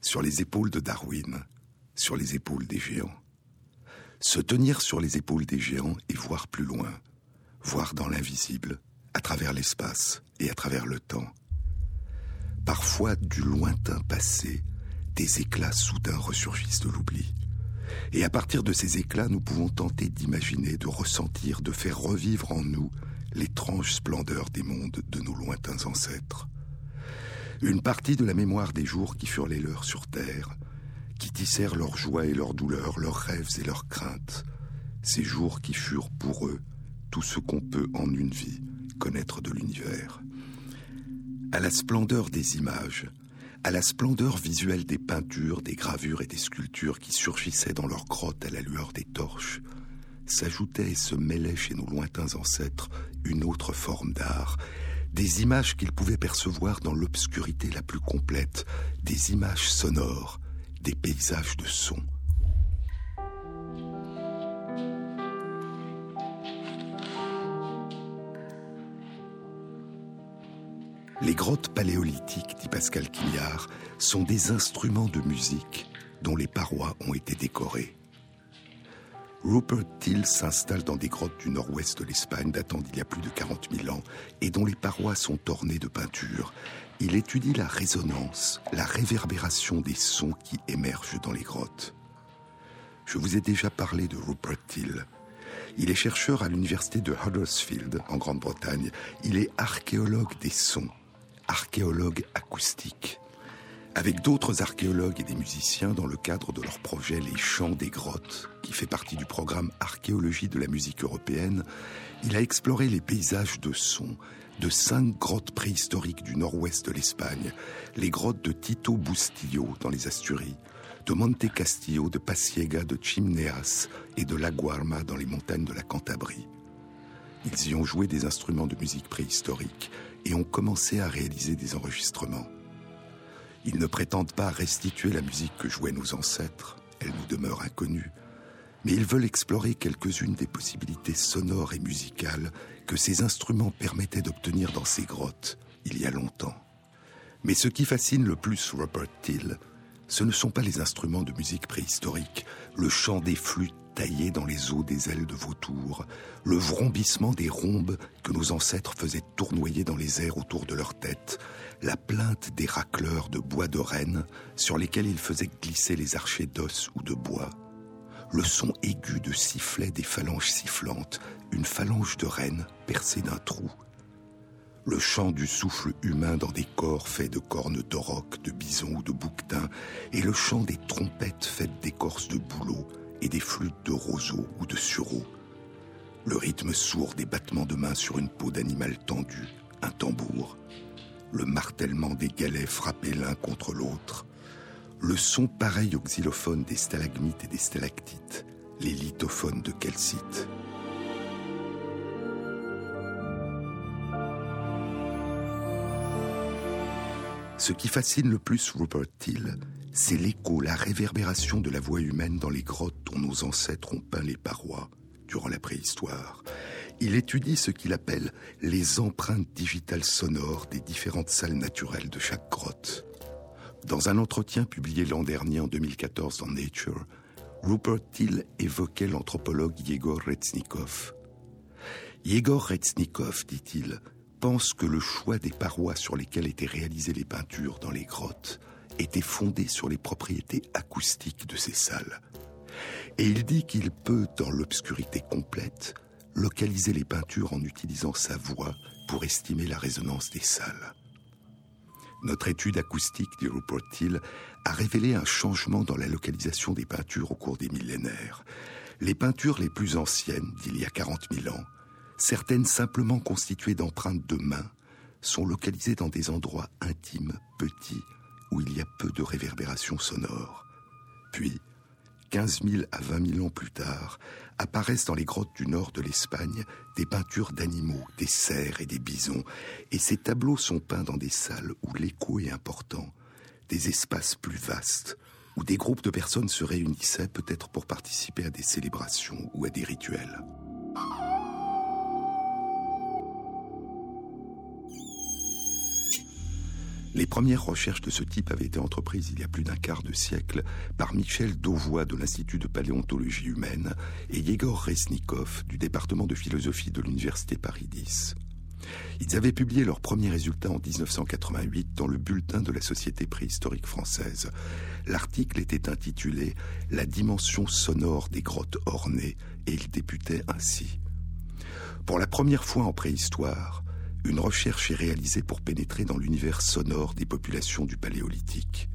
Sur les épaules de Darwin, sur les épaules des géants. Se tenir sur les épaules des géants et voir plus loin, voir dans l'invisible, à travers l'espace et à travers le temps. Parfois, du lointain passé, des éclats soudains ressurgissent de l'oubli. Et à partir de ces éclats, nous pouvons tenter d'imaginer, de ressentir, de faire revivre en nous l'étrange splendeur des mondes de nos lointains ancêtres. Une partie de la mémoire des jours qui furent les leurs sur Terre, qui tissèrent leurs joies et leurs douleurs, leurs rêves et leurs craintes, ces jours qui furent pour eux tout ce qu'on peut en une vie connaître de l'univers. À la splendeur des images, à la splendeur visuelle des peintures, des gravures et des sculptures qui surgissaient dans leurs grottes à la lueur des torches, s'ajoutait et se mêlait chez nos lointains ancêtres une autre forme d'art, des images qu'ils pouvaient percevoir dans l'obscurité la plus complète, des images sonores, des paysages de son. Les grottes paléolithiques, dit Pascal Quignard, sont des instruments de musique dont les parois ont été décorées. Rupert Till s'installe dans des grottes du nord-ouest de l'Espagne datant d'il y a plus de 40 000 ans et dont les parois sont ornées de peintures. Il étudie la résonance, la réverbération des sons qui émergent dans les grottes. Je vous ai déjà parlé de Rupert Till. Il est chercheur à l'université de Huddersfield, en Grande-Bretagne. Il est archéologue des sons archéologue acoustique, avec d'autres archéologues et des musiciens dans le cadre de leur projet Les Chants des Grottes, qui fait partie du programme Archéologie de la musique européenne, il a exploré les paysages de son de cinq grottes préhistoriques du nord-ouest de l'Espagne, les grottes de Tito Bustillo dans les Asturies, de Monte Castillo, de Pasiega, de Chimneas et de La Guarma dans les montagnes de la Cantabrie. Ils y ont joué des instruments de musique préhistorique et ont commencé à réaliser des enregistrements. Ils ne prétendent pas restituer la musique que jouaient nos ancêtres, elle nous demeure inconnue, mais ils veulent explorer quelques-unes des possibilités sonores et musicales que ces instruments permettaient d'obtenir dans ces grottes il y a longtemps. Mais ce qui fascine le plus Robert Till, ce ne sont pas les instruments de musique préhistorique, le chant des flûtes taillées dans les os des ailes de vautour, le vrombissement des rhombes que nos ancêtres faisaient tournoyer dans les airs autour de leur tête, la plainte des racleurs de bois de renne sur lesquels ils faisaient glisser les archers d'os ou de bois, le son aigu de sifflet des phalanges sifflantes, une phalange de renne percée d'un trou, le chant du souffle humain dans des corps faits de cornes d'auroch, de bison ou de bouquetin, et le chant des trompettes faites d'écorce de bouleau et des flûtes de roseau ou de sureau. Le rythme sourd des battements de mains sur une peau d'animal tendu, un tambour. Le martèlement des galets frappés l'un contre l'autre. Le son pareil au xylophone des stalagmites et des stalactites, les lithophones de calcite. Ce qui fascine le plus Rupert Till, c'est l'écho, la réverbération de la voix humaine dans les grottes dont nos ancêtres ont peint les parois durant la préhistoire. Il étudie ce qu'il appelle les empreintes digitales sonores des différentes salles naturelles de chaque grotte. Dans un entretien publié l'an dernier en 2014 dans Nature, Rupert Till évoquait l'anthropologue Yegor Retsnikov. Yegor Retsnikov, dit-il, pense que le choix des parois sur lesquelles étaient réalisées les peintures dans les grottes était fondé sur les propriétés acoustiques de ces salles. Et il dit qu'il peut, dans l'obscurité complète, localiser les peintures en utilisant sa voix pour estimer la résonance des salles. Notre étude acoustique, dit Rupert Till, a révélé un changement dans la localisation des peintures au cours des millénaires. Les peintures les plus anciennes, d'il y a 40 000 ans, certaines simplement constituées d'empreintes de mains, sont localisées dans des endroits intimes, petits, où il y a peu de réverbération sonore. Puis, 15 000 à 20 000 ans plus tard, apparaissent dans les grottes du nord de l'Espagne des peintures d'animaux, des cerfs et des bisons, et ces tableaux sont peints dans des salles où l'écho est important, des espaces plus vastes, où des groupes de personnes se réunissaient peut-être pour participer à des célébrations ou à des rituels. Les premières recherches de ce type avaient été entreprises il y a plus d'un quart de siècle par Michel Dauvois de l'Institut de paléontologie humaine et Yegor Resnikov du département de philosophie de l'Université Paris X. Ils avaient publié leurs premiers résultats en 1988 dans le bulletin de la Société préhistorique française. L'article était intitulé La dimension sonore des grottes ornées et il débutait ainsi. Pour la première fois en préhistoire, une recherche est réalisée pour pénétrer dans l'univers sonore des populations du Paléolithique.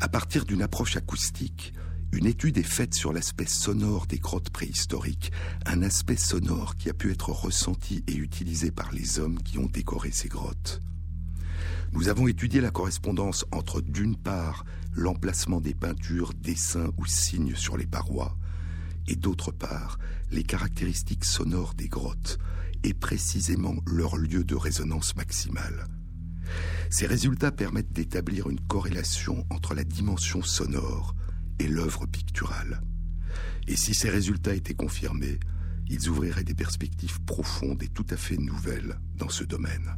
À partir d'une approche acoustique, une étude est faite sur l'aspect sonore des grottes préhistoriques, un aspect sonore qui a pu être ressenti et utilisé par les hommes qui ont décoré ces grottes. Nous avons étudié la correspondance entre d'une part l'emplacement des peintures, dessins ou signes sur les parois, et d'autre part les caractéristiques sonores des grottes, et précisément leur lieu de résonance maximale. Ces résultats permettent d'établir une corrélation entre la dimension sonore et l'œuvre picturale. Et si ces résultats étaient confirmés, ils ouvriraient des perspectives profondes et tout à fait nouvelles dans ce domaine.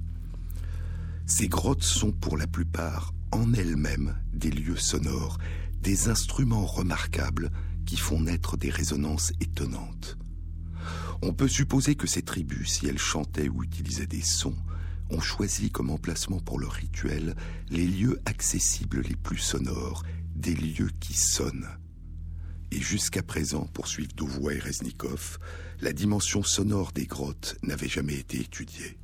Ces grottes sont pour la plupart en elles-mêmes des lieux sonores, des instruments remarquables qui font naître des résonances étonnantes. On peut supposer que ces tribus, si elles chantaient ou utilisaient des sons, ont choisi comme emplacement pour leur rituel les lieux accessibles les plus sonores, des lieux qui sonnent. Et jusqu'à présent, poursuivent Douvois et Reznikov, la dimension sonore des grottes n'avait jamais été étudiée.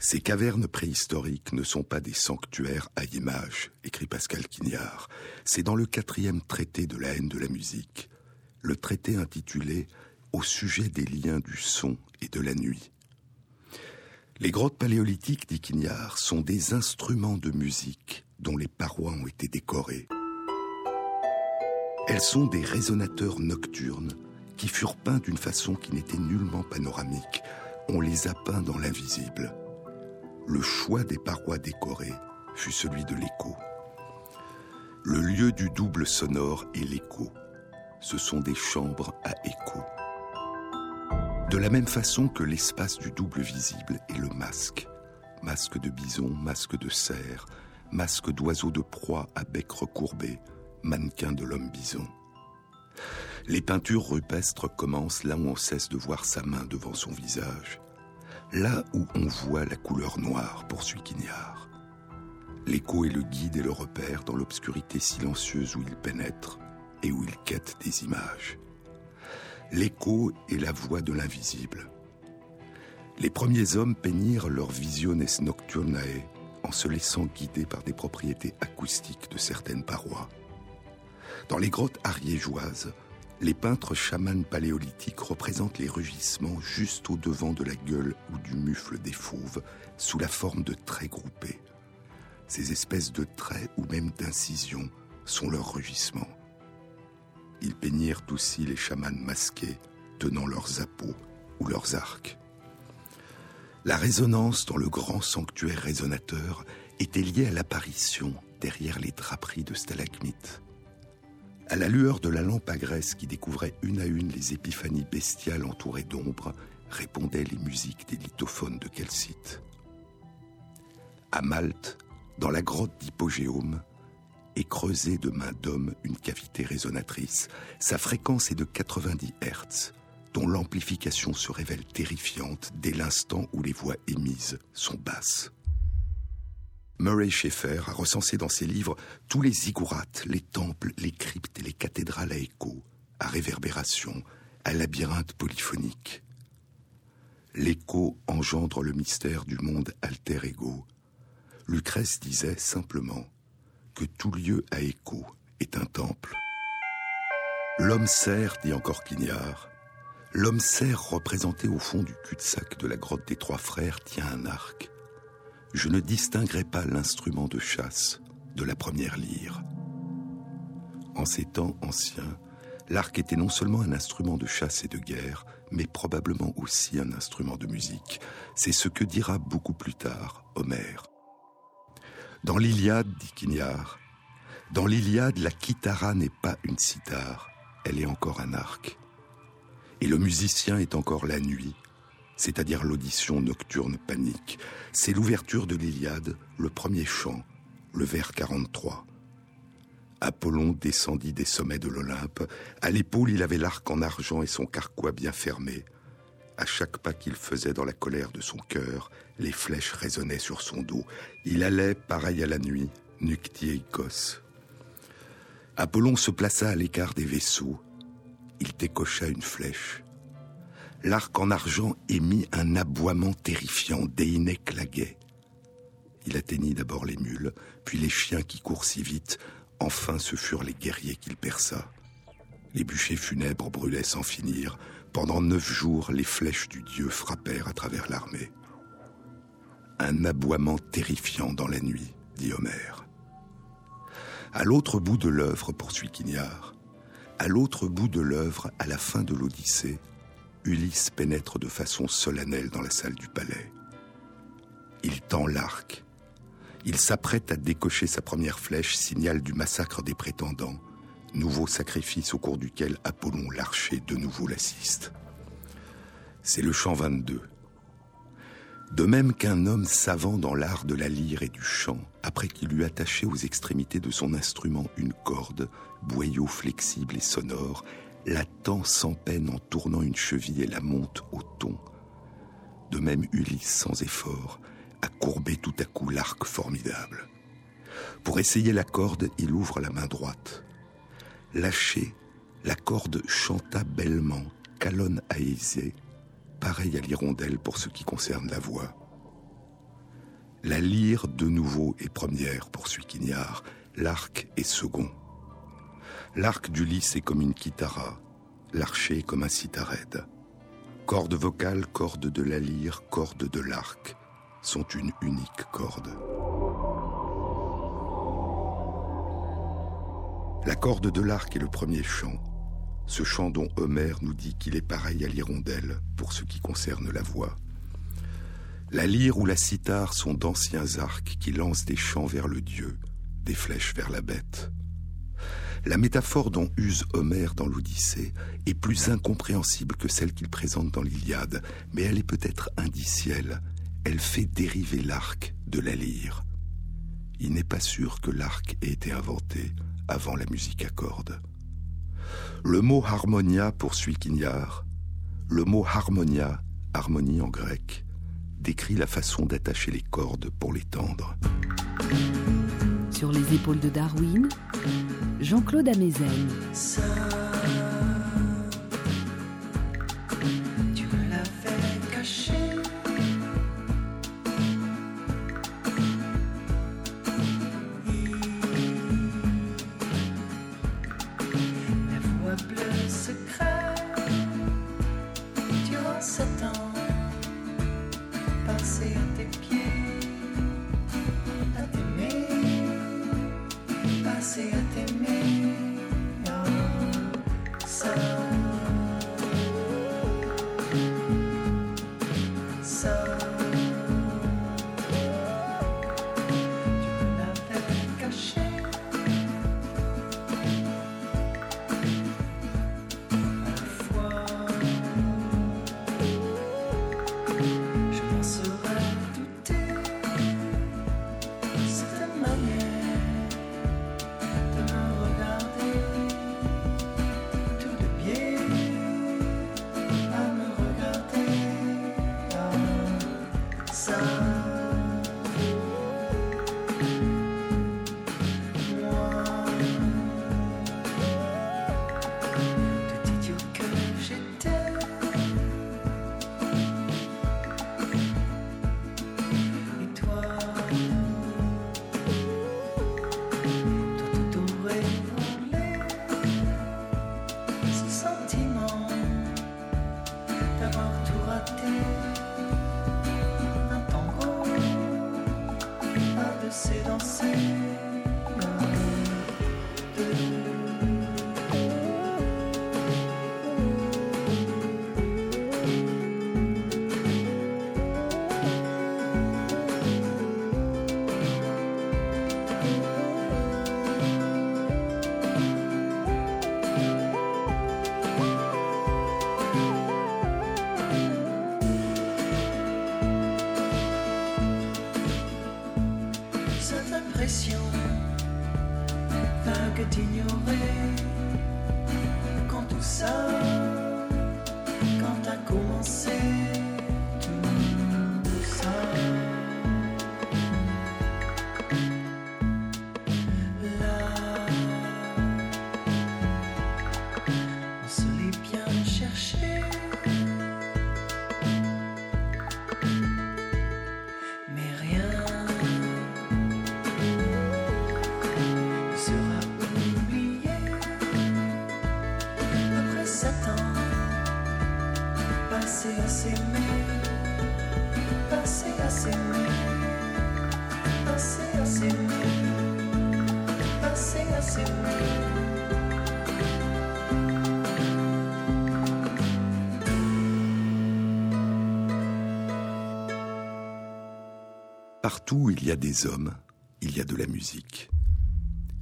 Ces cavernes préhistoriques ne sont pas des sanctuaires à images, écrit Pascal Quignard. C'est dans le quatrième traité de la haine de la musique, le traité intitulé Au sujet des liens du son et de la nuit. Les grottes paléolithiques, dit Quignard, sont des instruments de musique dont les parois ont été décorées. Elles sont des résonateurs nocturnes qui furent peints d'une façon qui n'était nullement panoramique. On les a peints dans l'invisible le choix des parois décorées fut celui de l'écho. Le lieu du double sonore est l'écho. Ce sont des chambres à écho. De la même façon que l'espace du double visible est le masque. Masque de bison, masque de cerf, masque d'oiseau de proie à bec recourbé, mannequin de l'homme bison. Les peintures rupestres commencent là où on cesse de voir sa main devant son visage là où on voit la couleur noire, poursuit Quignard. L'écho est le guide et le repère dans l'obscurité silencieuse où il pénètre et où il quête des images. L'écho est la voix de l'invisible. Les premiers hommes peignirent leur visiones nocturnae en se laissant guider par des propriétés acoustiques de certaines parois. Dans les grottes ariégeoises, les peintres chamans paléolithiques représentent les rugissements juste au-devant de la gueule ou du mufle des fauves, sous la forme de traits groupés. Ces espèces de traits ou même d'incisions sont leurs rugissements. Ils peignirent aussi les chamans masqués, tenant leurs appeaux ou leurs arcs. La résonance dans le grand sanctuaire résonateur était liée à l'apparition, derrière les draperies de stalagmites, à la lueur de la lampe à graisse qui découvrait une à une les épiphanies bestiales entourées d'ombre, répondaient les musiques des lithophones de calcite. À Malte, dans la grotte d'Hippogéum, est creusée de main d'homme une cavité résonatrice. Sa fréquence est de 90 Hz, dont l'amplification se révèle terrifiante dès l'instant où les voix émises sont basses. Murray Schaeffer a recensé dans ses livres tous les ziggourats, les temples, les cryptes et les cathédrales à écho, à réverbération, à labyrinthe polyphonique. L'écho engendre le mystère du monde alter ego. Lucrèce disait simplement que tout lieu à écho est un temple. L'homme serre, dit encore Quignard, l'homme serre représenté au fond du cul-de-sac de la grotte des trois frères tient un arc je ne distinguerai pas l'instrument de chasse de la première lyre. En ces temps anciens, l'arc était non seulement un instrument de chasse et de guerre, mais probablement aussi un instrument de musique. C'est ce que dira beaucoup plus tard Homère. Dans l'Iliade, dit Quignard, dans l'Iliade, la kitara n'est pas une cithare, elle est encore un arc. Et le musicien est encore la nuit, c'est-à-dire l'audition nocturne panique. C'est l'ouverture de l'Iliade, le premier chant, le vers 43. Apollon descendit des sommets de l'Olympe. À l'épaule, il avait l'arc en argent et son carquois bien fermé. À chaque pas qu'il faisait dans la colère de son cœur, les flèches résonnaient sur son dos. Il allait, pareil à la nuit, Nuctiaikos. Apollon se plaça à l'écart des vaisseaux. Il décocha une flèche l'arc en argent émit un aboiement terrifiant, Déiné claguait. Il atteignit d'abord les mules, puis les chiens qui courent si vite, enfin ce furent les guerriers qu'il perça. Les bûchers funèbres brûlaient sans finir. Pendant neuf jours, les flèches du dieu frappèrent à travers l'armée. Un aboiement terrifiant dans la nuit, dit Homère. À l'autre bout de l'œuvre, poursuit Quignard, à l'autre bout de l'œuvre, à la fin de l'Odyssée, Ulysse pénètre de façon solennelle dans la salle du palais. Il tend l'arc. Il s'apprête à décocher sa première flèche, signal du massacre des prétendants, nouveau sacrifice au cours duquel Apollon l'archer de nouveau l'assiste. C'est le chant 22. De même qu'un homme savant dans l'art de la lyre et du chant, après qu'il eut attaché aux extrémités de son instrument une corde, boyau flexible et sonore, la tend sans peine en tournant une cheville et la monte au ton. De même Ulysse, sans effort, a courbé tout à coup l'arc formidable. Pour essayer la corde, il ouvre la main droite. Lâché, la corde chanta bellement, calonne aisée, pareil à l'hirondelle pour ce qui concerne la voix. La lyre de nouveau est première, poursuit Quignard, l'arc est second. L'arc du lys est comme une kitara, l'archer comme un citared. Corde vocale, corde de la lyre, corde de l'arc sont une unique corde. La corde de l'arc est le premier chant, ce chant dont Homère nous dit qu'il est pareil à l'hirondelle pour ce qui concerne la voix. La lyre ou la cithare sont d'anciens arcs qui lancent des chants vers le dieu, des flèches vers la bête. La métaphore dont use Homère dans l'Odyssée est plus incompréhensible que celle qu'il présente dans l'Iliade, mais elle est peut-être indicielle. Elle fait dériver l'arc de la lyre. Il n'est pas sûr que l'arc ait été inventé avant la musique à cordes. Le mot harmonia, poursuit Quignard, le mot harmonia, harmonie en grec, décrit la façon d'attacher les cordes pour les tendre. Sur les épaules de Darwin, Jean-Claude Amezen. Vague y a des hommes, il y a de la musique.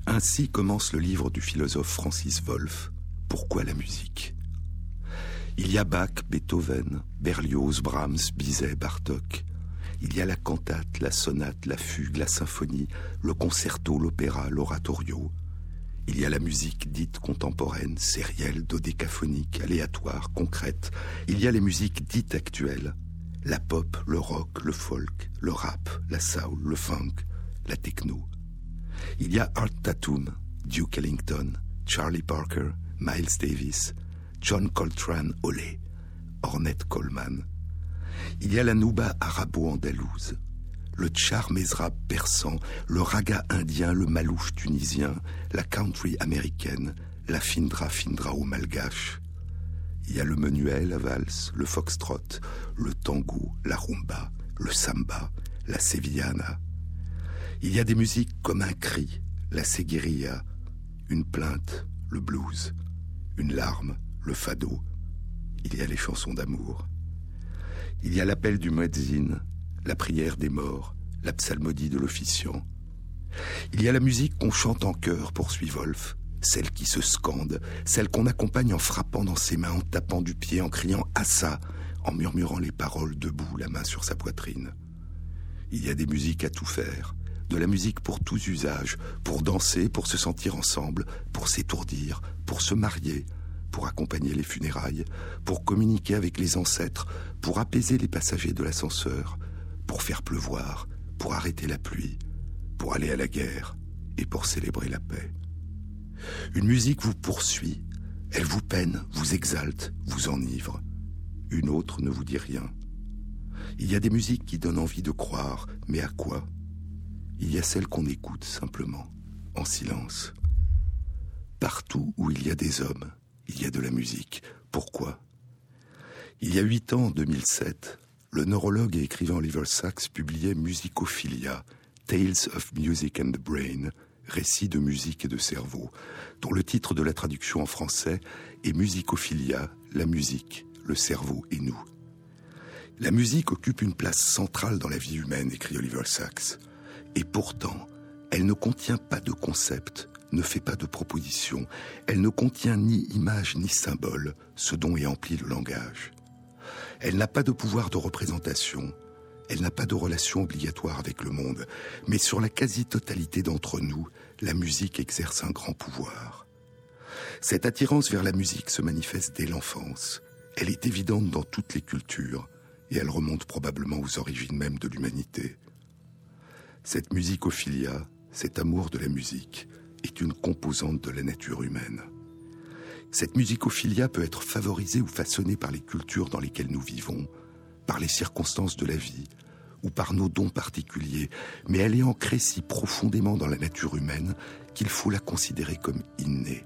Ainsi commence le livre du philosophe Francis Wolff, Pourquoi la musique? Il y a Bach, Beethoven, Berlioz, Brahms, Bizet, Bartok. Il y a la cantate, la sonate, la fugue, la symphonie, le concerto, l'opéra, l'oratorio. Il y a la musique dite contemporaine, sérielle, dodécaphonique, aléatoire, concrète. Il y a les musiques dites actuelles, la pop, le rock, le folk, le rap, la soul, le funk, la techno. Il y a Art Tatum, Duke Ellington, Charlie Parker, Miles Davis, John Coltrane Olé, Ornette Coleman. Il y a la nouba arabo-andalouse, le char mezrab persan, le raga indien, le malouf tunisien, la country américaine, la findra findra ou malgache, il y a le menuet, la valse, le foxtrot, le tango, la rumba, le samba, la sevillana. Il y a des musiques comme un cri, la seguirilla, une plainte, le blues, une larme, le fado. Il y a les chansons d'amour. Il y a l'appel du muezzin, la prière des morts, la psalmodie de l'officiant. Il y a la musique qu'on chante en chœur, poursuit Wolf, celle qui se scande, celle qu'on accompagne en frappant dans ses mains, en tapant du pied, en criant ça, en murmurant les paroles debout, la main sur sa poitrine. Il y a des musiques à tout faire, de la musique pour tous usages, pour danser, pour se sentir ensemble, pour s'étourdir, pour se marier, pour accompagner les funérailles, pour communiquer avec les ancêtres, pour apaiser les passagers de l'ascenseur, pour faire pleuvoir, pour arrêter la pluie, pour aller à la guerre et pour célébrer la paix. Une musique vous poursuit, elle vous peine, vous exalte, vous enivre. Une autre ne vous dit rien. Il y a des musiques qui donnent envie de croire, mais à quoi? Il y a celles qu'on écoute simplement, en silence. Partout où il y a des hommes, il y a de la musique. Pourquoi? Il y a huit ans, en 2007, le neurologue et écrivain Oliver Sacks publiait Musicophilia, Tales of Music and the Brain, récit de musique et de cerveau, dont le titre de la traduction en français est Musicophilia, la musique, le cerveau et nous. La musique occupe une place centrale dans la vie humaine, écrit Oliver Sacks, et pourtant, elle ne contient pas de concept, ne fait pas de proposition, elle ne contient ni image ni symbole, ce dont est empli le langage. Elle n'a pas de pouvoir de représentation, elle n'a pas de relation obligatoire avec le monde, mais sur la quasi-totalité d'entre nous, la musique exerce un grand pouvoir. Cette attirance vers la musique se manifeste dès l'enfance. Elle est évidente dans toutes les cultures, et elle remonte probablement aux origines même de l'humanité. Cette musicophilia, cet amour de la musique, est une composante de la nature humaine. Cette musicophilia peut être favorisée ou façonnée par les cultures dans lesquelles nous vivons, par les circonstances de la vie ou par nos dons particuliers, mais elle est ancrée si profondément dans la nature humaine qu'il faut la considérer comme innée.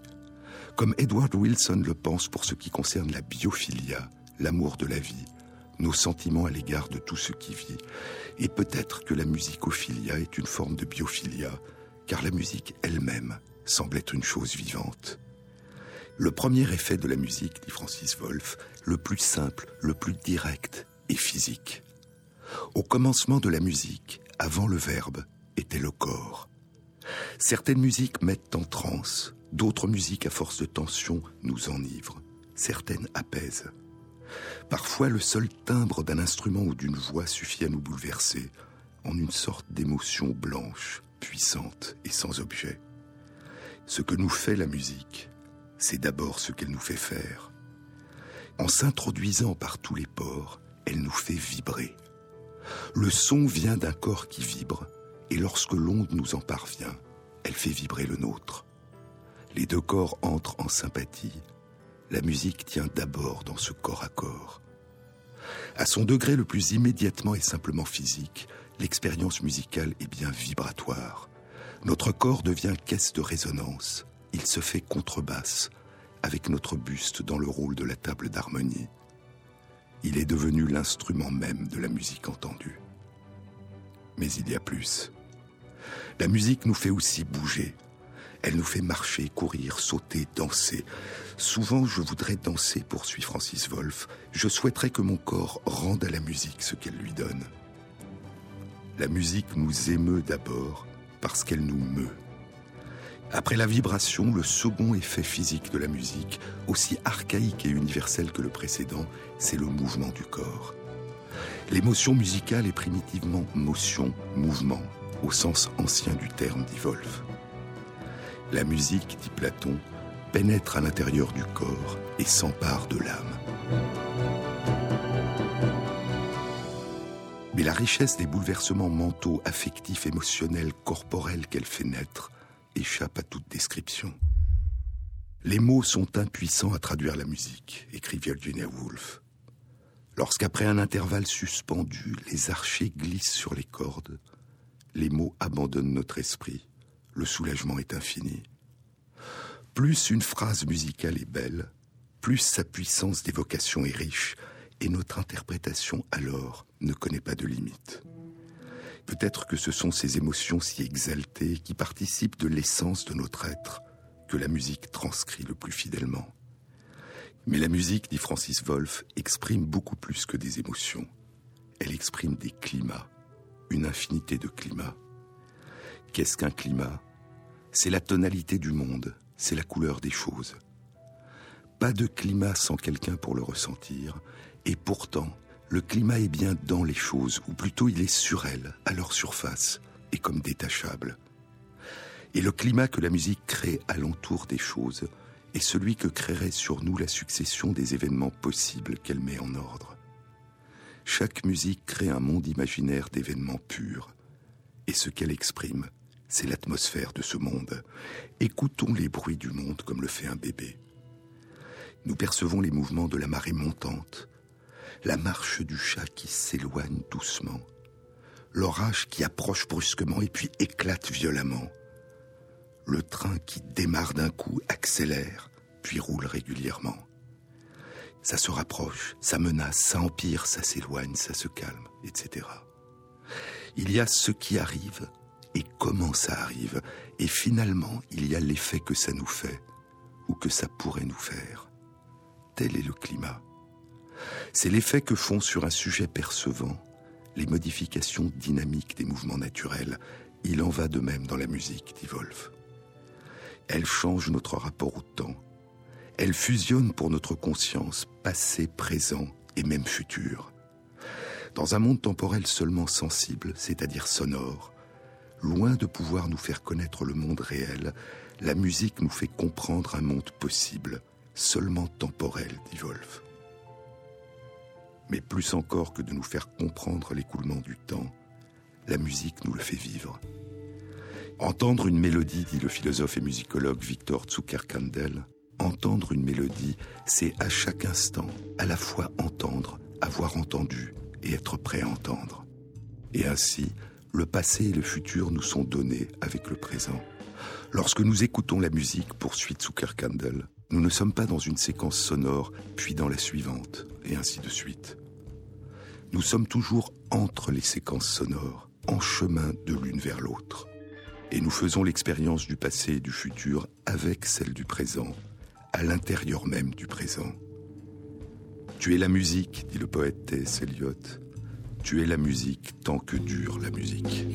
Comme Edward Wilson le pense pour ce qui concerne la biophilia, l'amour de la vie, nos sentiments à l'égard de tout ce qui vit. Et peut-être que la musicophilia est une forme de biophilia, car la musique elle-même semble être une chose vivante. Le premier effet de la musique, dit Francis Wolff, le plus simple, le plus direct, physique. Au commencement de la musique, avant le verbe, était le corps. Certaines musiques mettent en transe, d'autres musiques à force de tension nous enivrent, certaines apaisent. Parfois le seul timbre d'un instrument ou d'une voix suffit à nous bouleverser, en une sorte d'émotion blanche, puissante et sans objet. Ce que nous fait la musique, c'est d'abord ce qu'elle nous fait faire. En s'introduisant par tous les pores, elle nous fait vibrer. Le son vient d'un corps qui vibre, et lorsque l'onde nous en parvient, elle fait vibrer le nôtre. Les deux corps entrent en sympathie. La musique tient d'abord dans ce corps à corps. À son degré le plus immédiatement et simplement physique, l'expérience musicale est bien vibratoire. Notre corps devient caisse de résonance. Il se fait contrebasse, avec notre buste dans le rôle de la table d'harmonie. Il est devenu l'instrument même de la musique entendue. Mais il y a plus. La musique nous fait aussi bouger. Elle nous fait marcher, courir, sauter, danser. Souvent, je voudrais danser, poursuit Francis Wolff. Je souhaiterais que mon corps rende à la musique ce qu'elle lui donne. La musique nous émeut d'abord parce qu'elle nous meut. Après la vibration, le second effet physique de la musique, aussi archaïque et universel que le précédent, c'est le mouvement du corps. L'émotion musicale est primitivement motion, mouvement, au sens ancien du terme, dit Wolf. La musique, dit Platon, pénètre à l'intérieur du corps et s'empare de l'âme. Mais la richesse des bouleversements mentaux, affectifs, émotionnels, corporels qu'elle fait naître échappe à toute description. Les mots sont impuissants à traduire la musique, écrit Virginia Woolf. Lorsqu'après un intervalle suspendu, les archers glissent sur les cordes, les mots abandonnent notre esprit, le soulagement est infini. Plus une phrase musicale est belle, plus sa puissance d'évocation est riche, et notre interprétation alors ne connaît pas de limite. Peut-être que ce sont ces émotions si exaltées qui participent de l'essence de notre être que la musique transcrit le plus fidèlement. Mais la musique, dit Francis Wolff, exprime beaucoup plus que des émotions. Elle exprime des climats, une infinité de climats. Qu'est-ce qu'un climat? C'est la tonalité du monde, c'est la couleur des choses. Pas de climat sans quelqu'un pour le ressentir, et pourtant, le climat est bien dans les choses, ou plutôt il est sur elles, à leur surface, et comme détachable. Et le climat que la musique crée alentour des choses est celui que créerait sur nous la succession des événements possibles qu'elle met en ordre. Chaque musique crée un monde imaginaire d'événements purs, et ce qu'elle exprime, c'est l'atmosphère de ce monde. Écoutons les bruits du monde comme le fait un bébé. Nous percevons les mouvements de la marée montante, la marche du chat qui s'éloigne doucement, l'orage qui approche brusquement et puis éclate violemment, le train qui démarre d'un coup, accélère, puis roule régulièrement. Ça se rapproche, ça menace, ça empire, ça s'éloigne, ça se calme, etc. Il y a ce qui arrive et comment ça arrive, et finalement il y a l'effet que ça nous fait, ou que ça pourrait nous faire. Tel est le climat. C'est l'effet que font sur un sujet percevant les modifications dynamiques des mouvements naturels. Il en va de même dans la musique, dit Wolf. Elle change notre rapport au temps. Elle fusionne pour notre conscience, passé, présent et même futur. Dans un monde temporel seulement sensible, c'est-à-dire sonore, loin de pouvoir nous faire connaître le monde réel, la musique nous fait comprendre un monde possible, seulement temporel, dit Wolf mais plus encore que de nous faire comprendre l'écoulement du temps, la musique nous le fait vivre. Entendre une mélodie, dit le philosophe et musicologue Victor Zuckerkandel, entendre une mélodie, c'est à chaque instant à la fois entendre, avoir entendu et être prêt à entendre. Et ainsi, le passé et le futur nous sont donnés avec le présent. Lorsque nous écoutons la musique, poursuit Zuckerkandel, nous ne sommes pas dans une séquence sonore, puis dans la suivante, et ainsi de suite. Nous sommes toujours entre les séquences sonores, en chemin de l'une vers l'autre. Et nous faisons l'expérience du passé et du futur avec celle du présent, à l'intérieur même du présent. Tu es la musique, dit le poète T.S. Eliot. Tu es la musique tant que dure la musique.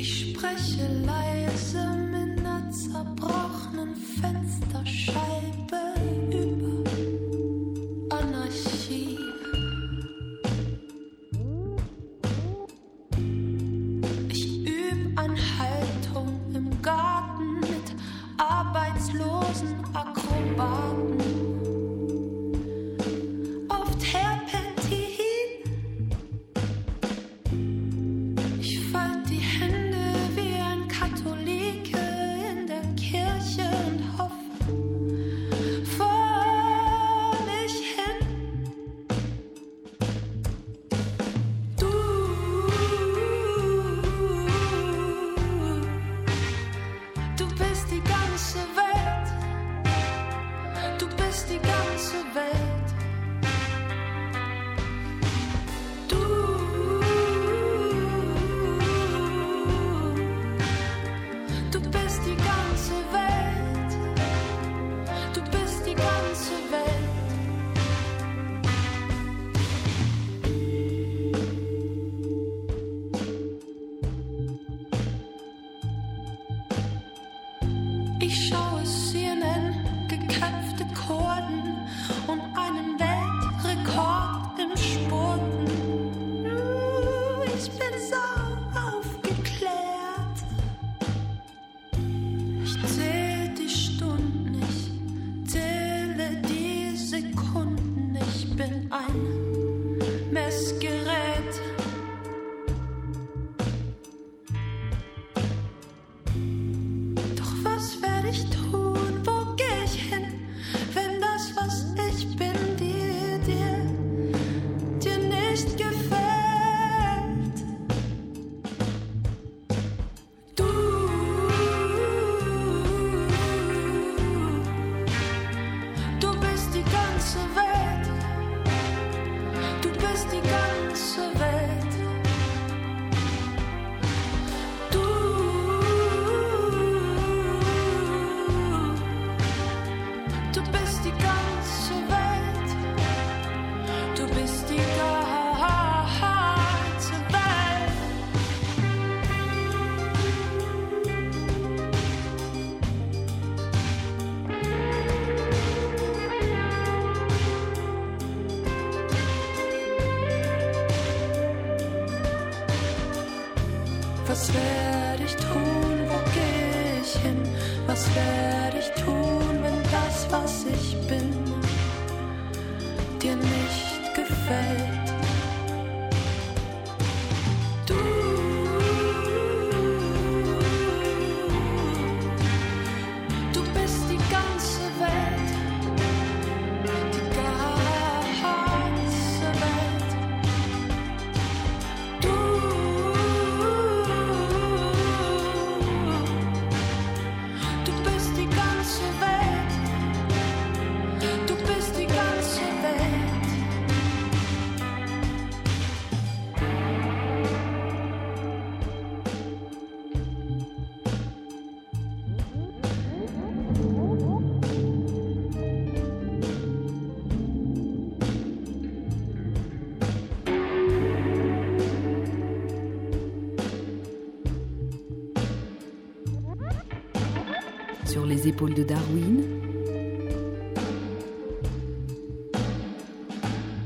De Darwin,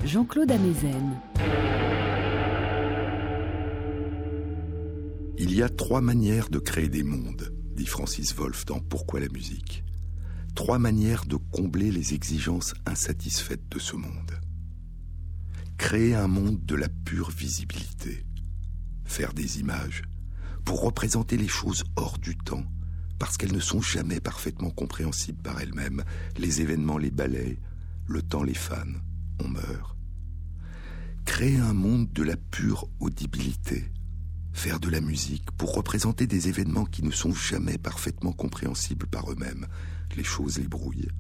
Jean-Claude Amezen. Il y a trois manières de créer des mondes, dit Francis Wolff dans Pourquoi la musique. Trois manières de combler les exigences insatisfaites de ce monde. Créer un monde de la pure visibilité, faire des images, pour représenter les choses hors du temps, parce qu'elles ne sont jamais parfaitement compréhensibles par elles-mêmes. Les événements les balayent, le temps les fane, on meurt. Créer un monde de la pure audibilité, faire de la musique pour représenter des événements qui ne sont jamais parfaitement compréhensibles par eux-mêmes. Les choses les brouillent.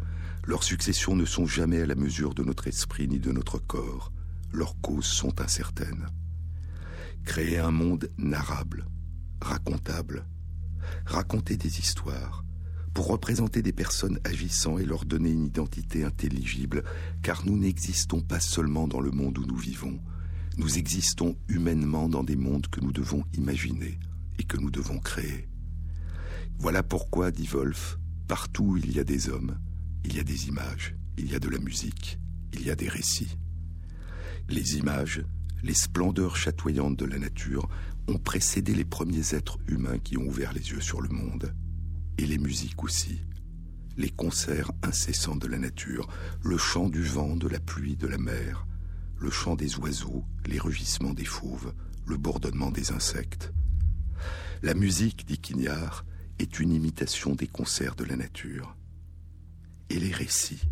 Leurs successions ne sont jamais à la mesure de notre esprit ni de notre corps. Leurs causes sont incertaines. Créer un monde narrable, racontable, raconter des histoires, pour représenter des personnes agissant et leur donner une identité intelligible, car nous n'existons pas seulement dans le monde où nous vivons, nous existons humainement dans des mondes que nous devons imaginer et que nous devons créer. Voilà pourquoi, dit Wolf, partout où il y a des hommes, il y a des images, il y a de la musique, il y a des récits. Les images, les splendeurs chatoyantes de la nature ont précédé les premiers êtres humains qui ont ouvert les yeux sur le monde. Et les musiques aussi. Les concerts incessants de la nature, le chant du vent, de la pluie, de la mer, le chant des oiseaux, les rugissements des fauves, le bourdonnement des insectes. La musique, dit Quignard, est une imitation des concerts de la nature. Et les récits.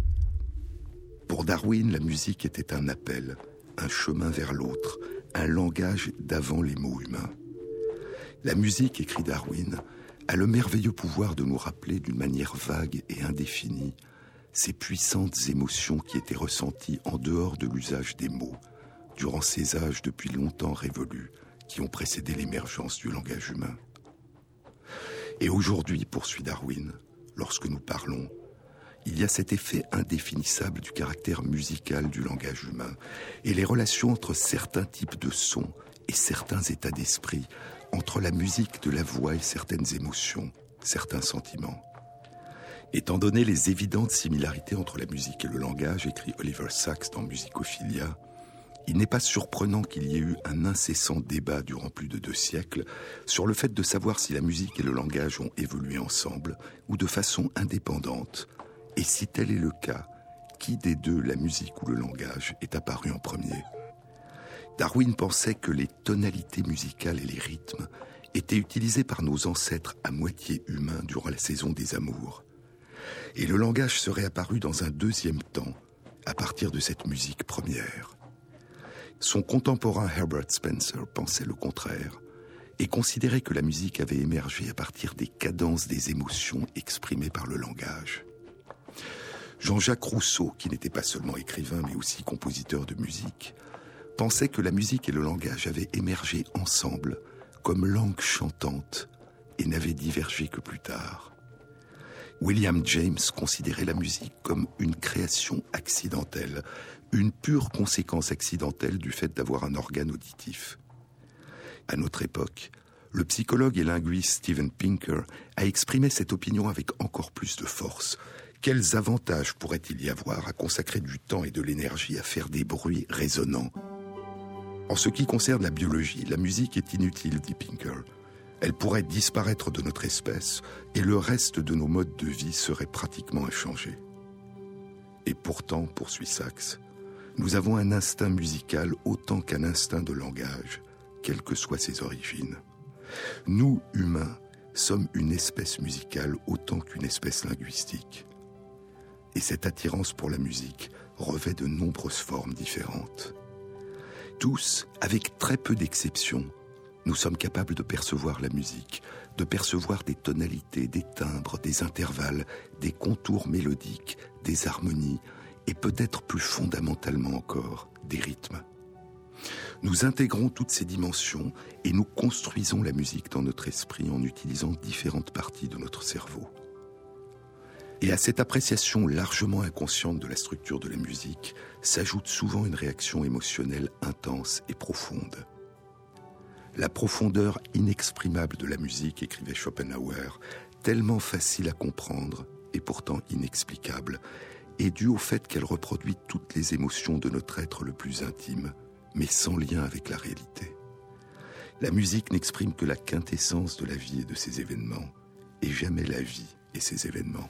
Pour Darwin, la musique était un appel, un chemin vers l'autre, un langage d'avant les mots humains. La musique, écrit Darwin, a le merveilleux pouvoir de nous rappeler d'une manière vague et indéfinie ces puissantes émotions qui étaient ressenties en dehors de l'usage des mots, durant ces âges depuis longtemps révolus qui ont précédé l'émergence du langage humain. Et aujourd'hui, poursuit Darwin, lorsque nous parlons, il y a cet effet indéfinissable du caractère musical du langage humain et les relations entre certains types de sons et certains états d'esprit, entre la musique de la voix et certaines émotions, certains sentiments. Étant donné les évidentes similarités entre la musique et le langage, écrit Oliver Sacks dans Musicophilia, il n'est pas surprenant qu'il y ait eu un incessant débat durant plus de deux siècles sur le fait de savoir si la musique et le langage ont évolué ensemble ou de façon indépendante, et si tel est le cas, qui des deux, la musique ou le langage, est apparu en premier? Darwin pensait que les tonalités musicales et les rythmes étaient utilisés par nos ancêtres à moitié humains durant la saison des amours. Et le langage serait apparu dans un deuxième temps, à partir de cette musique première. Son contemporain Herbert Spencer pensait le contraire et considérait que la musique avait émergé à partir des cadences des émotions exprimées par le langage. Jean-Jacques Rousseau, qui n'était pas seulement écrivain mais aussi compositeur de musique, pensait que la musique et le langage avaient émergé ensemble comme langue chantante et n'avaient divergé que plus tard. William James considérait la musique comme une création accidentelle, une pure conséquence accidentelle du fait d'avoir un organe auditif. À notre époque, le psychologue et linguiste Steven Pinker a exprimé cette opinion avec encore plus de force. Quels avantages pourrait-il y avoir à consacrer du temps et de l'énergie à faire des bruits résonnants? En ce qui concerne la biologie, la musique est inutile, dit Pinker. Elle pourrait disparaître de notre espèce et le reste de nos modes de vie serait pratiquement inchangé. Et pourtant, poursuit Sachs, nous avons un instinct musical autant qu'un instinct de langage, quelles que soient ses origines. Nous, humains, sommes une espèce musicale autant qu'une espèce linguistique. Et cette attirance pour la musique revêt de nombreuses formes différentes. Tous, avec très peu d'exceptions, nous sommes capables de percevoir la musique, de percevoir des tonalités, des timbres, des intervalles, des contours mélodiques, des harmonies, et peut-être plus fondamentalement encore, des rythmes. Nous intégrons toutes ces dimensions et nous construisons la musique dans notre esprit en utilisant différentes parties de notre cerveau. Et à cette appréciation largement inconsciente de la structure de la musique s'ajoute souvent une réaction émotionnelle intense et profonde. La profondeur inexprimable de la musique, écrivait Schopenhauer, tellement facile à comprendre et pourtant inexplicable, est due au fait qu'elle reproduit toutes les émotions de notre être le plus intime, mais sans lien avec la réalité. La musique n'exprime que la quintessence de la vie et de ses événements, et jamais la vie et ses événements.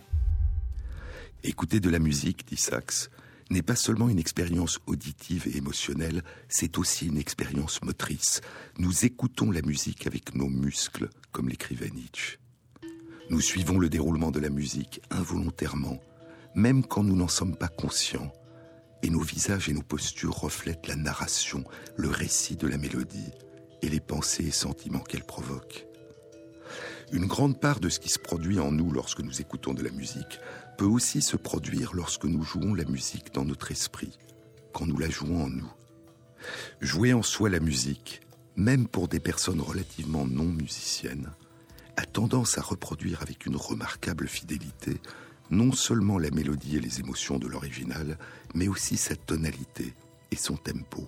Écouter de la musique, dit Sachs, n'est pas seulement une expérience auditive et émotionnelle, c'est aussi une expérience motrice. Nous écoutons la musique avec nos muscles, comme l'écrivait Nietzsche. Nous suivons le déroulement de la musique involontairement, même quand nous n'en sommes pas conscients, et nos visages et nos postures reflètent la narration, le récit de la mélodie et les pensées et sentiments qu'elle provoque. Une grande part de ce qui se produit en nous lorsque nous écoutons de la musique peut aussi se produire lorsque nous jouons la musique dans notre esprit, quand nous la jouons en nous. Jouer en soi la musique, même pour des personnes relativement non musiciennes, a tendance à reproduire avec une remarquable fidélité non seulement la mélodie et les émotions de l'original, mais aussi sa tonalité et son tempo.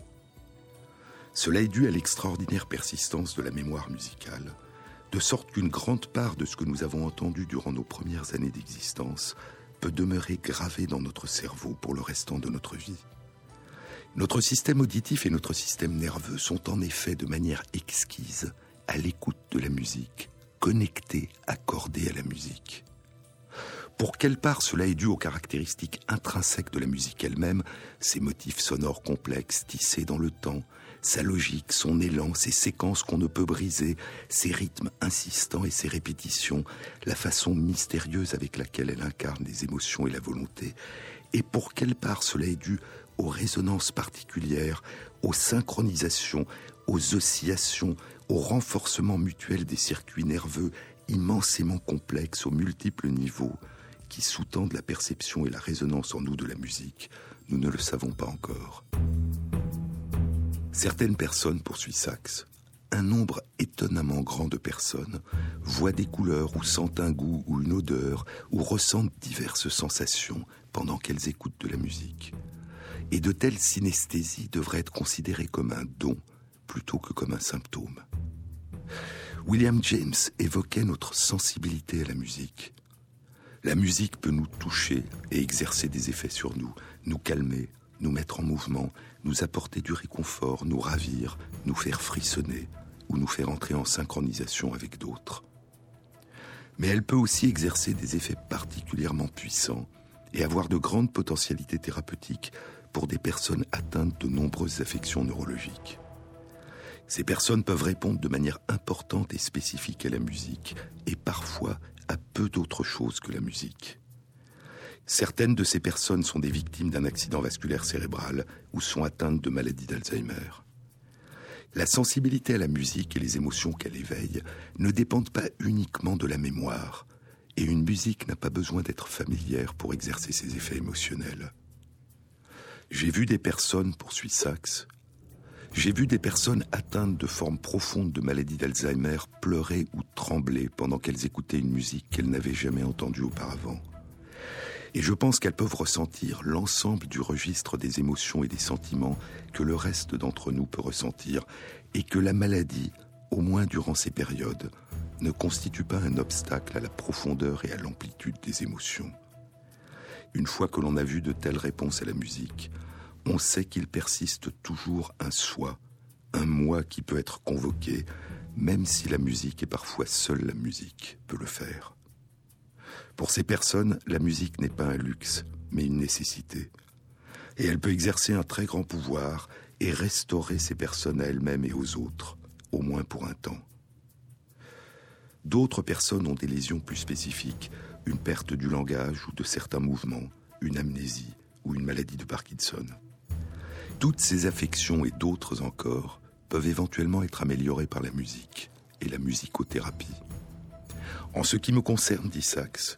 Cela est dû à l'extraordinaire persistance de la mémoire musicale, de sorte qu'une grande part de ce que nous avons entendu durant nos premières années d'existence peut demeurer gravé dans notre cerveau pour le restant de notre vie. Notre système auditif et notre système nerveux sont en effet de manière exquise à l'écoute de la musique, connectés, accordés à la musique. Pour quelle part cela est dû aux caractéristiques intrinsèques de la musique elle-même, ses motifs sonores complexes tissés dans le temps, sa logique, son élan, ses séquences qu'on ne peut briser, ses rythmes insistants et ses répétitions, la façon mystérieuse avec laquelle elle incarne les émotions et la volonté, et pour quelle part cela est dû aux résonances particulières, aux synchronisations, aux oscillations, au renforcement mutuel des circuits nerveux immensément complexes aux multiples niveaux qui sous-tendent la perception et la résonance en nous de la musique, nous ne le savons pas encore. Certaines personnes, poursuit Sachs, un nombre étonnamment grand de personnes, voient des couleurs ou sentent un goût ou une odeur ou ressentent diverses sensations pendant qu'elles écoutent de la musique. Et de telles synesthésies devraient être considérées comme un don plutôt que comme un symptôme. William James évoquait notre sensibilité à la musique. La musique peut nous toucher et exercer des effets sur nous, nous calmer, nous mettre en mouvement, nous apporter du réconfort, nous ravir, nous faire frissonner ou nous faire entrer en synchronisation avec d'autres. Mais elle peut aussi exercer des effets particulièrement puissants et avoir de grandes potentialités thérapeutiques pour des personnes atteintes de nombreuses affections neurologiques. Ces personnes peuvent répondre de manière importante et spécifique à la musique et parfois à peu d'autre chose que la musique. Certaines de ces personnes sont des victimes d'un accident vasculaire cérébral ou sont atteintes de maladies d'Alzheimer. La sensibilité à la musique et les émotions qu'elle éveille ne dépendent pas uniquement de la mémoire, et une musique n'a pas besoin d'être familière pour exercer ses effets émotionnels. J'ai vu des personnes, poursuit Sachs, j'ai vu des personnes atteintes de formes profondes de maladie d'Alzheimer pleurer ou trembler pendant qu'elles écoutaient une musique qu'elles n'avaient jamais entendue auparavant. Et je pense qu'elles peuvent ressentir l'ensemble du registre des émotions et des sentiments que le reste d'entre nous peut ressentir, et que la maladie, au moins durant ces périodes, ne constitue pas un obstacle à la profondeur et à l'amplitude des émotions. Une fois que l'on a vu de telles réponses à la musique, on sait qu'il persiste toujours un soi, un moi qui peut être convoqué, même si la musique et parfois seule la musique peut le faire. Pour ces personnes, la musique n'est pas un luxe, mais une nécessité. Et elle peut exercer un très grand pouvoir et restaurer ces personnes à elles-mêmes et aux autres, au moins pour un temps. D'autres personnes ont des lésions plus spécifiques, une perte du langage ou de certains mouvements, une amnésie ou une maladie de Parkinson. Toutes ces affections et d'autres encore peuvent éventuellement être améliorées par la musique et la musicothérapie. En ce qui me concerne, dit Sachs,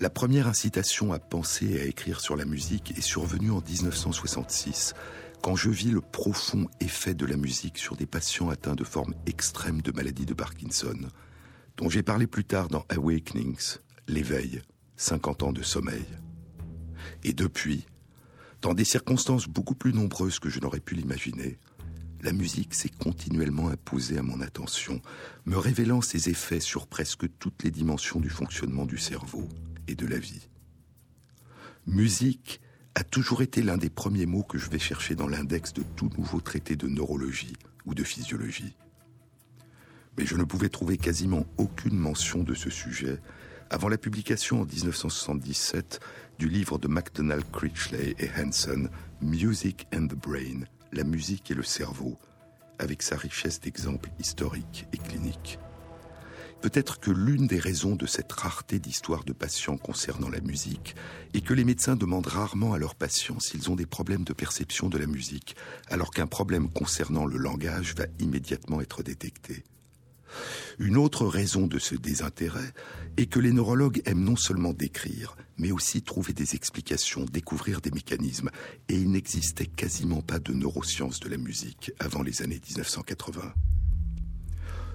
la première incitation à penser et à écrire sur la musique est survenue en 1966, quand je vis le profond effet de la musique sur des patients atteints de formes extrêmes de maladie de Parkinson, dont j'ai parlé plus tard dans Awakenings, l'éveil, 50 ans de sommeil. Et depuis, dans des circonstances beaucoup plus nombreuses que je n'aurais pu l'imaginer, la musique s'est continuellement imposée à mon attention, me révélant ses effets sur presque toutes les dimensions du fonctionnement du cerveau de la vie. Musique a toujours été l'un des premiers mots que je vais chercher dans l'index de tout nouveau traité de neurologie ou de physiologie. Mais je ne pouvais trouver quasiment aucune mention de ce sujet avant la publication en 1977 du livre de MacDonald Critchley et Hanson, Music and the Brain, la musique et le cerveau, avec sa richesse d'exemples historiques et cliniques. Peut-être que l'une des raisons de cette rareté d'histoires de patients concernant la musique est que les médecins demandent rarement à leurs patients s'ils ont des problèmes de perception de la musique, alors qu'un problème concernant le langage va immédiatement être détecté. Une autre raison de ce désintérêt est que les neurologues aiment non seulement décrire, mais aussi trouver des explications, découvrir des mécanismes, et il n'existait quasiment pas de neurosciences de la musique avant les années 1980.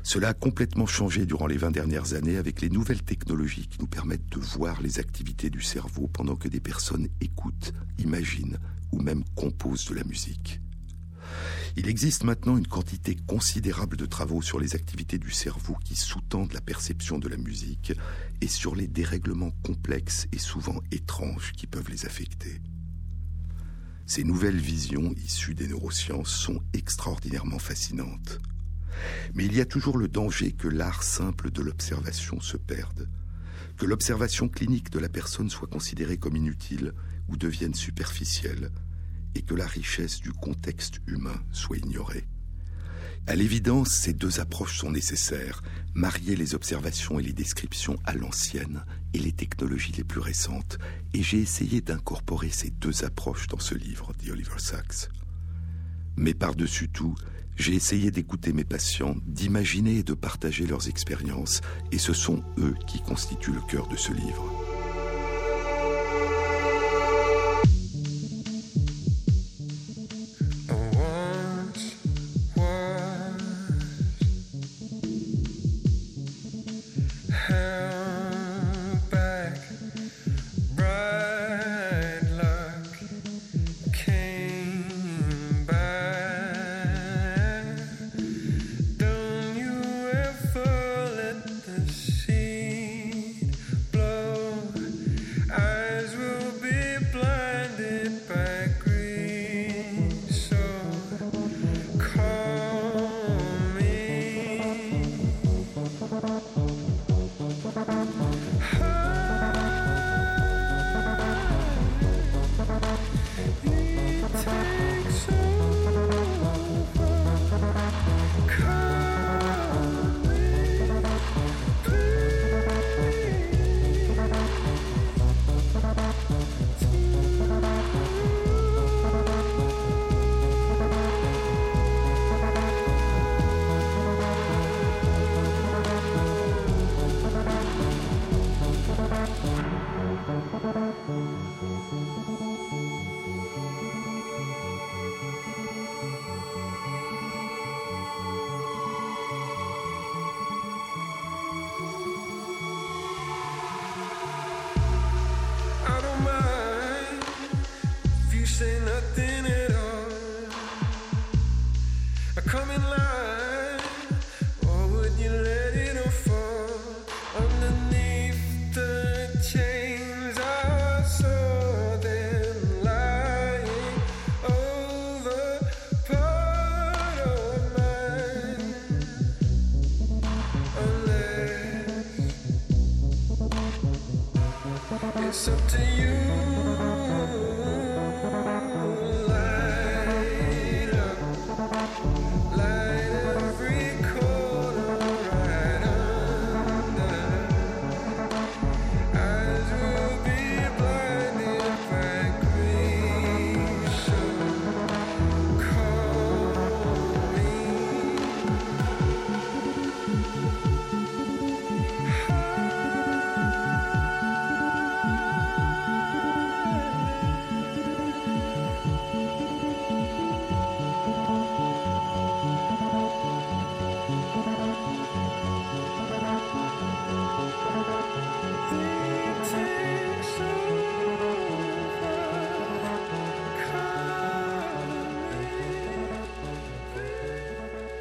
Cela a complètement changé durant les 20 dernières années avec les nouvelles technologies qui nous permettent de voir les activités du cerveau pendant que des personnes écoutent, imaginent ou même composent de la musique. Il existe maintenant une quantité considérable de travaux sur les activités du cerveau qui sous-tendent la perception de la musique et sur les dérèglements complexes et souvent étranges qui peuvent les affecter. Ces nouvelles visions issues des neurosciences sont extraordinairement fascinantes. Mais il y a toujours le danger que l'art simple de l'observation se perde, que l'observation clinique de la personne soit considérée comme inutile ou devienne superficielle, et que la richesse du contexte humain soit ignorée. À l'évidence, ces deux approches sont nécessaires, marier les observations et les descriptions à l'ancienne et les technologies les plus récentes, et j'ai essayé d'incorporer ces deux approches dans ce livre, dit Oliver Sacks. Mais par-dessus tout, j'ai essayé d'écouter mes patients, d'imaginer et de partager leurs expériences, et ce sont eux qui constituent le cœur de ce livre.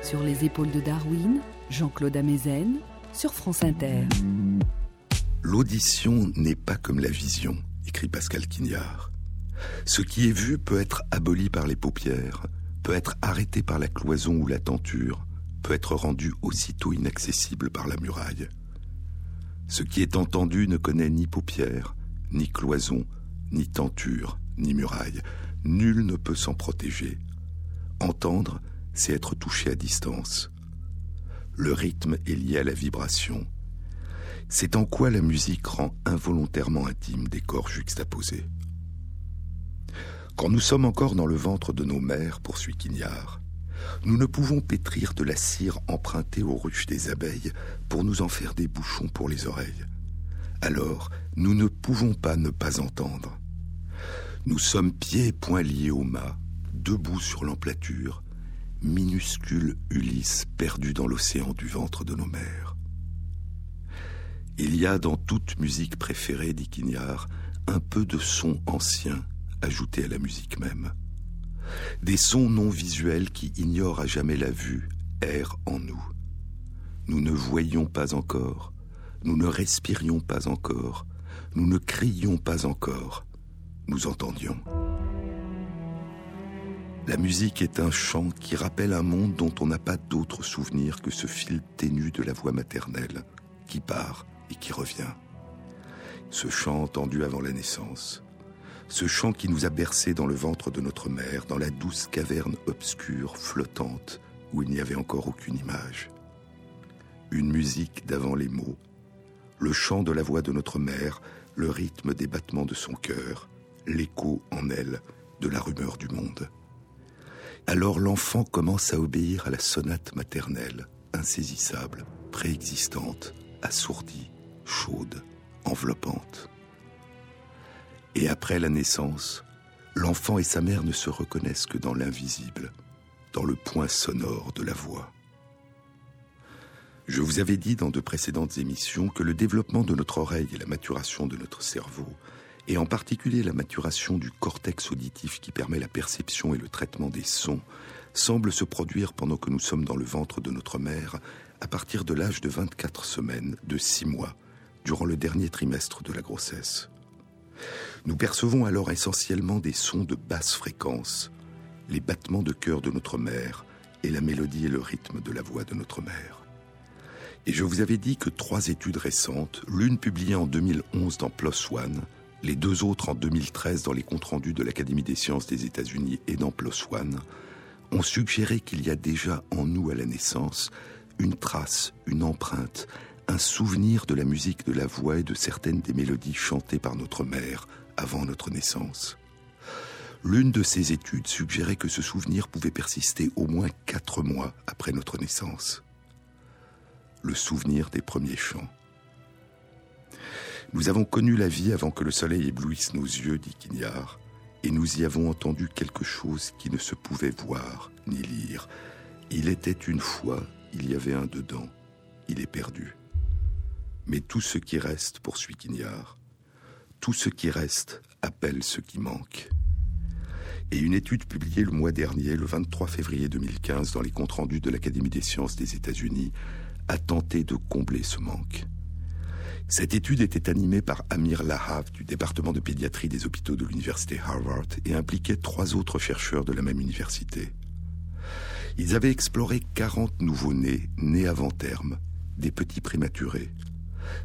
Sur les épaules de Darwin, Jean-Claude Amezen, sur France Inter. L'audition n'est pas comme la vision, écrit Pascal Quignard. Ce qui est vu peut être aboli par les paupières, peut être arrêté par la cloison ou la tenture, peut être rendu aussitôt inaccessible par la muraille. Ce qui est entendu ne connaît ni paupières, ni cloison, ni tenture, ni muraille. Nul ne peut s'en protéger. Entendre, c'est être touché à distance. Le rythme est lié à la vibration. C'est en quoi la musique rend involontairement intime des corps juxtaposés. Quand nous sommes encore dans le ventre de nos mères, poursuit Quignard, nous ne pouvons pétrir de la cire empruntée aux ruches des abeilles pour nous en faire des bouchons pour les oreilles. Alors, nous ne pouvons pas ne pas entendre. Nous sommes pieds et poings liés au mât, debout sur l'emplature, minuscule Ulysse perdu dans l'océan du ventre de nos mères. Il y a dans toute musique préférée, dit Quignard, un peu de son ancien ajouté à la musique même. Des sons non visuels qui ignorent à jamais la vue errent en nous. Nous ne voyions pas encore, nous ne respirions pas encore, nous ne crions pas encore, nous entendions. La musique est un chant qui rappelle un monde dont on n'a pas d'autre souvenir que ce fil ténu de la voix maternelle qui part et qui revient. Ce chant entendu avant la naissance. Ce chant qui nous a bercés dans le ventre de notre mère, dans la douce caverne obscure, flottante, où il n'y avait encore aucune image. Une musique d'avant les mots. Le chant de la voix de notre mère, le rythme des battements de son cœur, l'écho en elle de la rumeur du monde. Alors l'enfant commence à obéir à la sonate maternelle, insaisissable, préexistante, assourdie, chaude, enveloppante. Et après la naissance, l'enfant et sa mère ne se reconnaissent que dans l'invisible, dans le point sonore de la voix. Je vous avais dit dans de précédentes émissions que le développement de notre oreille et la maturation de notre cerveau et en particulier la maturation du cortex auditif qui permet la perception et le traitement des sons, semble se produire pendant que nous sommes dans le ventre de notre mère à partir de l'âge de 24 semaines, de 6 mois, durant le dernier trimestre de la grossesse. Nous percevons alors essentiellement des sons de basse fréquence, les battements de cœur de notre mère et la mélodie et le rythme de la voix de notre mère. Et je vous avais dit que trois études récentes, l'une publiée en 2011 dans PLOS ONE, les deux autres en 2013 dans les comptes rendus de l'Académie des sciences des États-Unis et dans PLOS ont suggéré qu'il y a déjà en nous à la naissance une trace, une empreinte, un souvenir de la musique de la voix et de certaines des mélodies chantées par notre mère avant notre naissance. L'une de ces études suggérait que ce souvenir pouvait persister au moins quatre mois après notre naissance. Le souvenir des premiers chants. Nous avons connu la vie avant que le soleil éblouisse nos yeux, dit Quignard, et nous y avons entendu quelque chose qui ne se pouvait voir ni lire. Il était une fois, il y avait un dedans, il est perdu. Mais tout ce qui reste, poursuit Quignard, tout ce qui reste appelle ce qui manque. Et une étude publiée le mois dernier, le 23 février 2015, dans les comptes rendus de l'Académie des sciences des États-Unis, a tenté de combler ce manque. Cette étude était animée par Amir Lahav du département de pédiatrie des hôpitaux de l'université Harvard et impliquait trois autres chercheurs de la même université. Ils avaient exploré 40 nouveaux-nés, nés avant terme, des petits prématurés.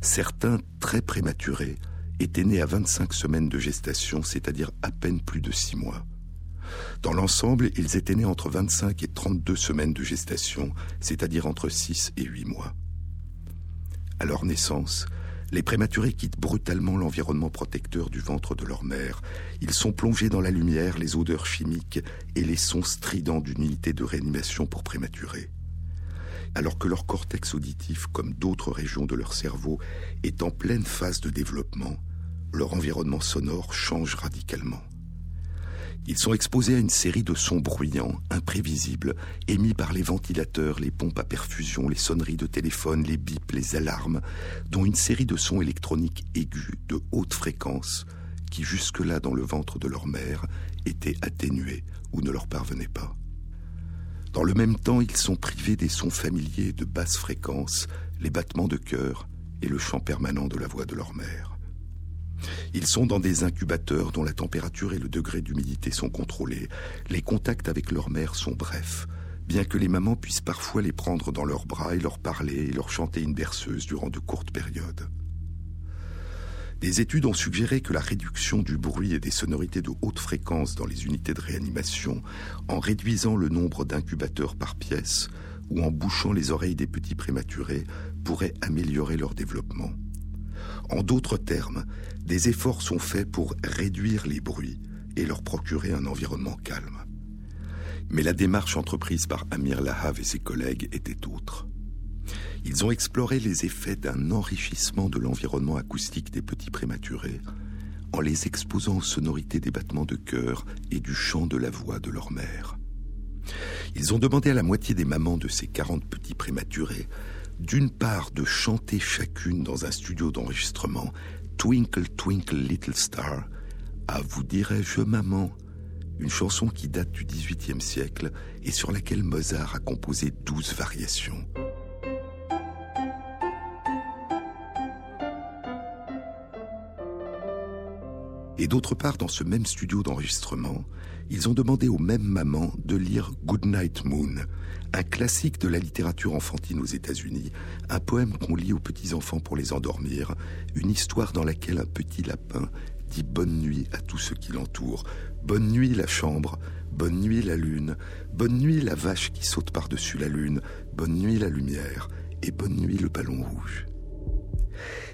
Certains très prématurés étaient nés à 25 semaines de gestation, c'est-à-dire à peine plus de 6 mois. Dans l'ensemble, ils étaient nés entre 25 et 32 semaines de gestation, c'est-à-dire entre 6 et 8 mois. À leur naissance, les prématurés quittent brutalement l'environnement protecteur du ventre de leur mère. Ils sont plongés dans la lumière, les odeurs chimiques et les sons stridents d'une unité de réanimation pour prématurés. Alors que leur cortex auditif, comme d'autres régions de leur cerveau, est en pleine phase de développement, leur environnement sonore change radicalement. Ils sont exposés à une série de sons bruyants, imprévisibles, émis par les ventilateurs, les pompes à perfusion, les sonneries de téléphone, les bips, les alarmes, dont une série de sons électroniques aigus de haute fréquence qui jusque-là dans le ventre de leur mère étaient atténués ou ne leur parvenaient pas. Dans le même temps, ils sont privés des sons familiers de basse fréquence, les battements de cœur et le chant permanent de la voix de leur mère. Ils sont dans des incubateurs dont la température et le degré d'humidité sont contrôlés. Les contacts avec leur mère sont brefs, bien que les mamans puissent parfois les prendre dans leurs bras et leur parler et leur chanter une berceuse durant de courtes périodes. Des études ont suggéré que la réduction du bruit et des sonorités de haute fréquence dans les unités de réanimation, en réduisant le nombre d'incubateurs par pièce ou en bouchant les oreilles des petits prématurés, pourrait améliorer leur développement. En d'autres termes, des efforts sont faits pour réduire les bruits et leur procurer un environnement calme. Mais la démarche entreprise par Amir Lahav et ses collègues était autre. Ils ont exploré les effets d'un enrichissement de l'environnement acoustique des petits prématurés en les exposant aux sonorités des battements de cœur et du chant de la voix de leur mère. Ils ont demandé à la moitié des mamans de ces 40 petits prématurés d'une part de chanter chacune dans un studio d'enregistrement Twinkle Twinkle Little Star à Vous dirais-je maman, une chanson qui date du XVIIIe siècle et sur laquelle Mozart a composé douze variations. Et d'autre part, dans ce même studio d'enregistrement, ils ont demandé aux mêmes mamans de lire Goodnight Moon, un classique de la littérature enfantine aux États-Unis, un poème qu'on lit aux petits-enfants pour les endormir, une histoire dans laquelle un petit lapin dit bonne nuit à tous ceux qui l'entourent. Bonne nuit la chambre, bonne nuit la lune, bonne nuit la vache qui saute par-dessus la lune, bonne nuit la lumière et bonne nuit le ballon rouge.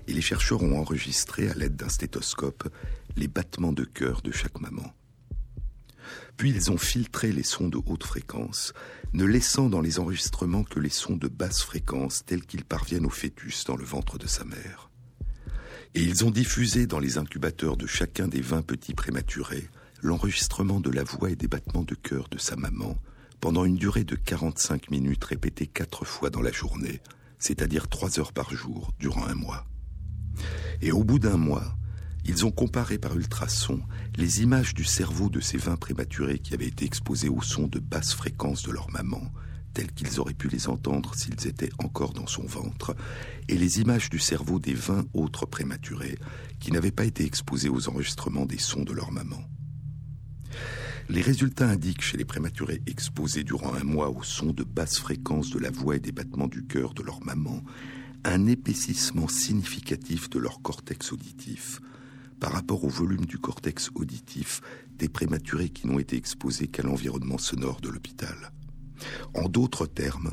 Et les chercheurs ont enregistré à l'aide d'un stéthoscope les battements de cœur de chaque maman. Puis ils ont filtré les sons de haute fréquence, ne laissant dans les enregistrements que les sons de basse fréquence tels qu'ils parviennent au fœtus dans le ventre de sa mère. Et ils ont diffusé dans les incubateurs de chacun des vingt petits prématurés l'enregistrement de la voix et des battements de cœur de sa maman pendant une durée de 45 minutes répétée quatre fois dans la journée, c'est-à-dire trois heures par jour durant un mois. Et au bout d'un mois, ils ont comparé par ultrasons les images du cerveau de ces vingt prématurés qui avaient été exposés au son de basse fréquence de leur maman, tels qu'ils auraient pu les entendre s'ils étaient encore dans son ventre, et les images du cerveau des vingt autres prématurés qui n'avaient pas été exposés aux enregistrements des sons de leur maman. Les résultats indiquent chez les prématurés exposés durant un mois au son de basse fréquence de la voix et des battements du cœur de leur maman un épaississement significatif de leur cortex auditif, par rapport au volume du cortex auditif des prématurés qui n'ont été exposés qu'à l'environnement sonore de l'hôpital. En d'autres termes,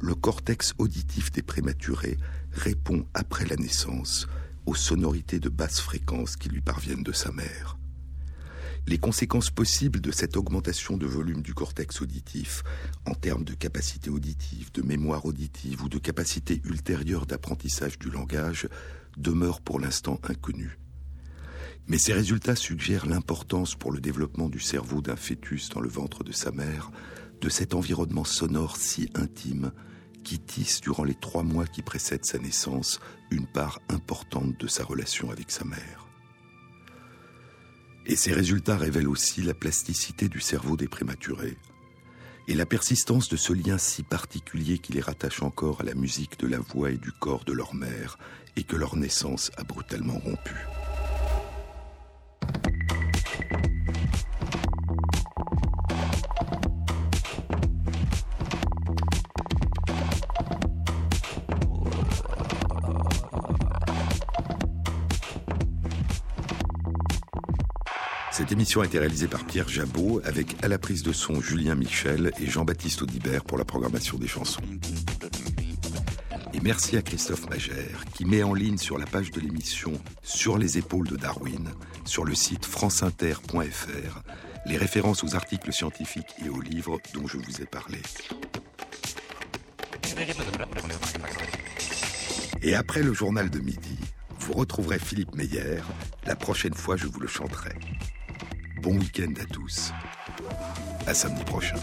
le cortex auditif des prématurés répond après la naissance aux sonorités de basse fréquence qui lui parviennent de sa mère. Les conséquences possibles de cette augmentation de volume du cortex auditif, en termes de capacité auditive, de mémoire auditive ou de capacité ultérieure d'apprentissage du langage, demeurent pour l'instant inconnues. Mais ces résultats suggèrent l'importance pour le développement du cerveau d'un fœtus dans le ventre de sa mère de cet environnement sonore si intime qui tisse durant les trois mois qui précèdent sa naissance une part importante de sa relation avec sa mère. Et ces résultats révèlent aussi la plasticité du cerveau des prématurés et la persistance de ce lien si particulier qui les rattache encore à la musique de la voix et du corps de leur mère et que leur naissance a brutalement rompu. Cette émission a été réalisée par Pierre Jabot avec à la prise de son Julien Michel et Jean-Baptiste Audibert pour la programmation des chansons. Et merci à Christophe Magère qui met en ligne sur la page de l'émission Sur les épaules de Darwin, sur le site franceinter.fr, les références aux articles scientifiques et aux livres dont je vous ai parlé. Et après le journal de midi, vous retrouverez Philippe Meyer. La prochaine fois, je vous le chanterai bon week-end à tous. À samedi prochain.